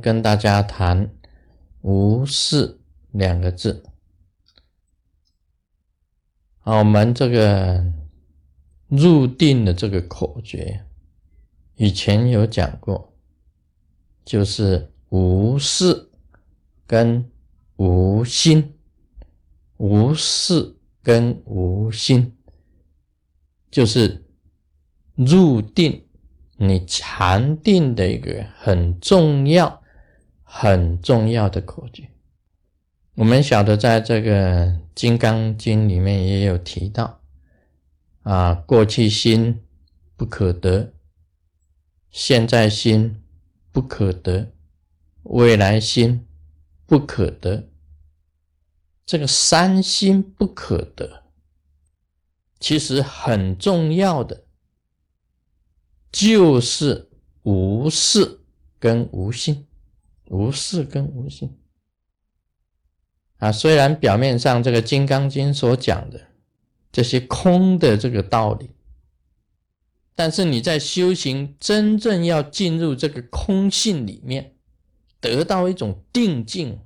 跟大家谈“无事”两个字。好，我们这个入定的这个口诀，以前有讲过，就是无事跟无心，无事跟无心，就是入定。你禅定的一个很重要、很重要的口诀，我们晓得，在这个《金刚经》里面也有提到，啊，过去心不可得，现在心不可得，未来心不可得，这个三心不可得，其实很重要的。就是无事跟无心，无事跟无心啊。虽然表面上这个《金刚经》所讲的这些空的这个道理，但是你在修行真正要进入这个空性里面，得到一种定境，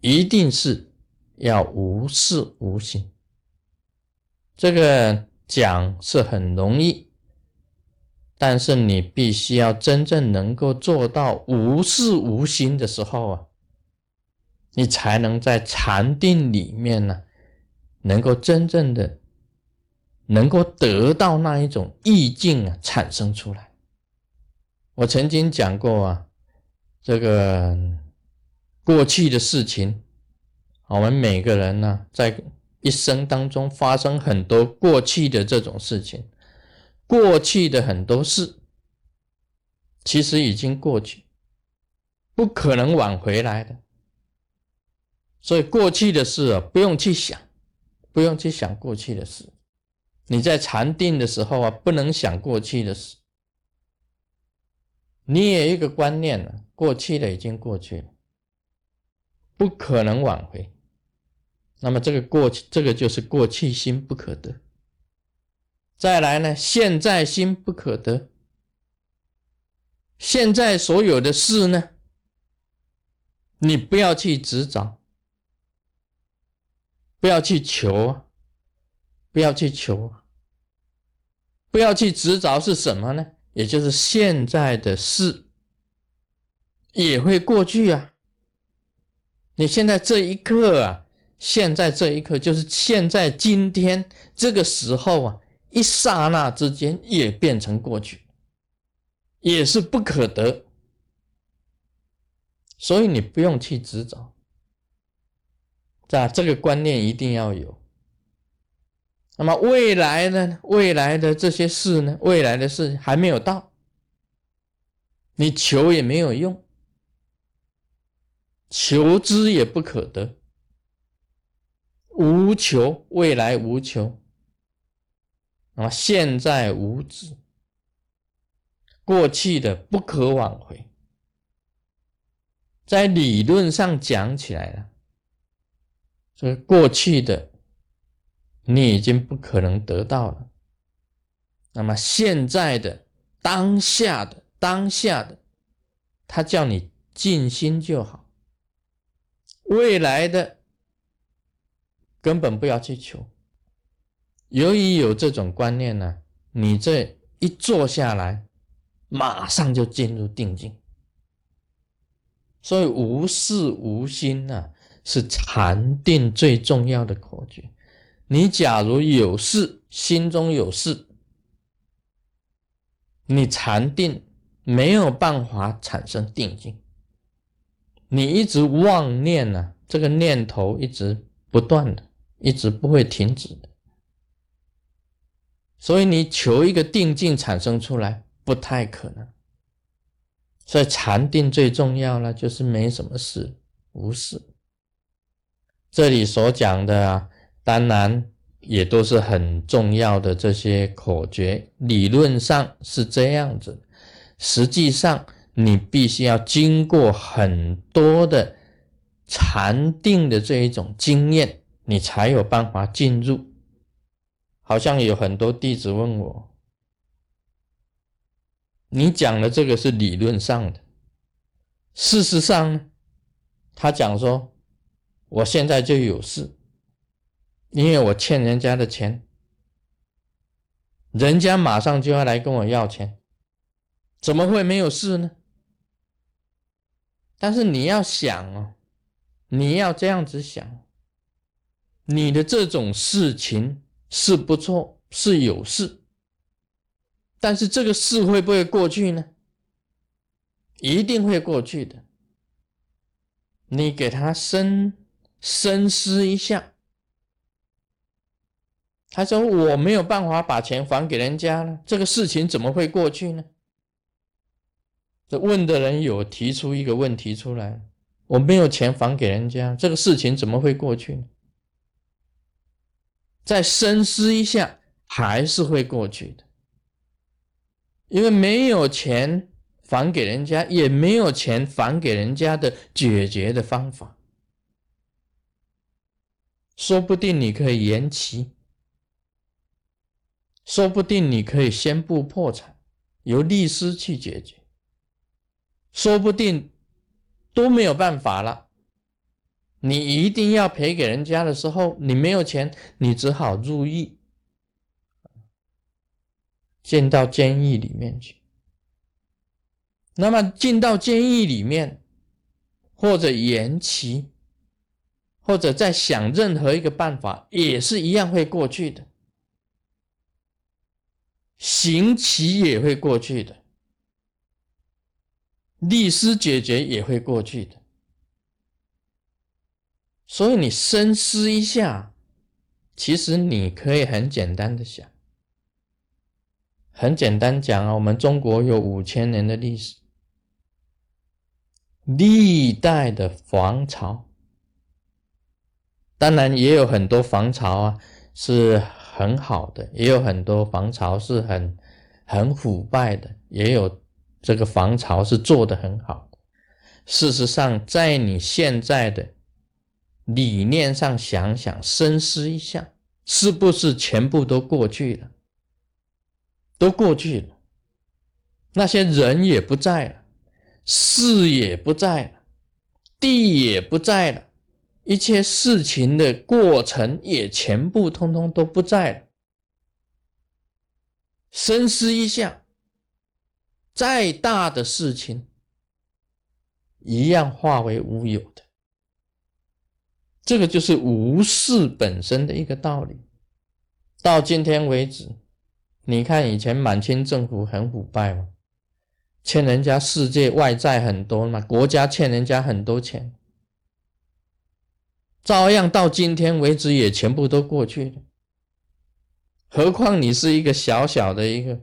一定是要无事无心。这个讲是很容易。但是你必须要真正能够做到无事无心的时候啊，你才能在禅定里面呢，能够真正的能够得到那一种意境啊产生出来。我曾经讲过啊，这个过去的事情，我们每个人呢，在一生当中发生很多过去的这种事情。过去的很多事，其实已经过去，不可能挽回来的。所以过去的事啊，不用去想，不用去想过去的事。你在禅定的时候啊，不能想过去的事。你有一个观念了，过去的已经过去了，不可能挽回。那么这个过去，这个就是过去心不可得。再来呢？现在心不可得。现在所有的事呢，你不要去执着，不要去求，不要去求，不要去执着是什么呢？也就是现在的事也会过去啊。你现在这一刻啊，现在这一刻就是现在今天这个时候啊。一刹那之间也变成过去，也是不可得，所以你不用去执着，吧？这个观念一定要有。那么未来呢？未来的这些事呢？未来的事还没有到，你求也没有用，求之也不可得，无求，未来无求。那么现在无止，过去的不可挽回，在理论上讲起来了，所以过去的你已经不可能得到了。那么现在的当下的当下的，他叫你静心就好。未来的根本不要去求。由于有这种观念呢，你这一坐下来，马上就进入定境。所以无事无心呢，是禅定最重要的口诀。你假如有事，心中有事，你禅定没有办法产生定境。你一直妄念呢，这个念头一直不断的，一直不会停止的。所以你求一个定境产生出来不太可能，所以禅定最重要了，就是没什么事，无事。这里所讲的啊，当然也都是很重要的这些口诀，理论上是这样子，实际上你必须要经过很多的禅定的这一种经验，你才有办法进入。好像有很多弟子问我：“你讲的这个是理论上的，事实上呢，他讲说，我现在就有事，因为我欠人家的钱，人家马上就要来跟我要钱，怎么会没有事呢？但是你要想哦，你要这样子想，你的这种事情是不错，是有事。但是这个事会不会过去呢？一定会过去的。你给他深深思一下。他说：“我没有办法把钱还给人家了，这个事情怎么会过去呢？”这问的人有提出一个问题出来：“我没有钱还给人家，这个事情怎么会过去呢？”再深思一下，还是会过去的。因为没有钱还给人家，也没有钱还给人家的解决的方法，说不定你可以延期，说不定你可以宣布破产，由律师去解决，说不定都没有办法了。你一定要赔给人家的时候，你没有钱，你只好入狱。进到监狱里面去，那么进到监狱里面，或者延期，或者在想任何一个办法，也是一样会过去的，刑期也会过去的，律师解决也会过去的，所以你深思一下，其实你可以很简单的想。很简单讲啊，我们中国有五千年的历史，历代的皇朝，当然也有很多皇朝啊是很好的，也有很多皇朝是很很腐败的，也有这个皇朝是做的很好的。事实上，在你现在的理念上想想，深思一下，是不是全部都过去了？都过去了，那些人也不在了，事也不在了，地也不在了，一切事情的过程也全部通通都不在了。深思一下，再大的事情，一样化为乌有的。这个就是无事本身的一个道理。到今天为止。你看以前满清政府很腐败嘛，欠人家世界外债很多嘛，国家欠人家很多钱，照样到今天为止也全部都过去了。何况你是一个小小的一个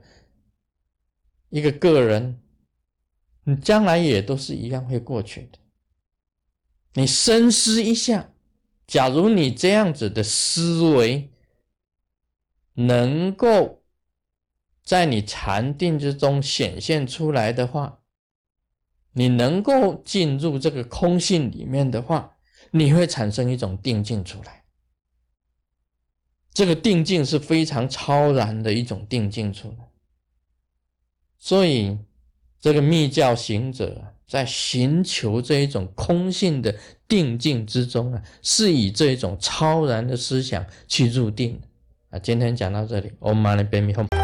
一个个人，你将来也都是一样会过去的。你深思一下，假如你这样子的思维能够。在你禅定之中显现出来的话，你能够进入这个空性里面的话，你会产生一种定境出来。这个定境是非常超然的一种定境出来。所以，这个密教行者在寻求这一种空性的定境之中啊，是以这一种超然的思想去入定的啊。今天讲到这里，Om Mani Padme h m。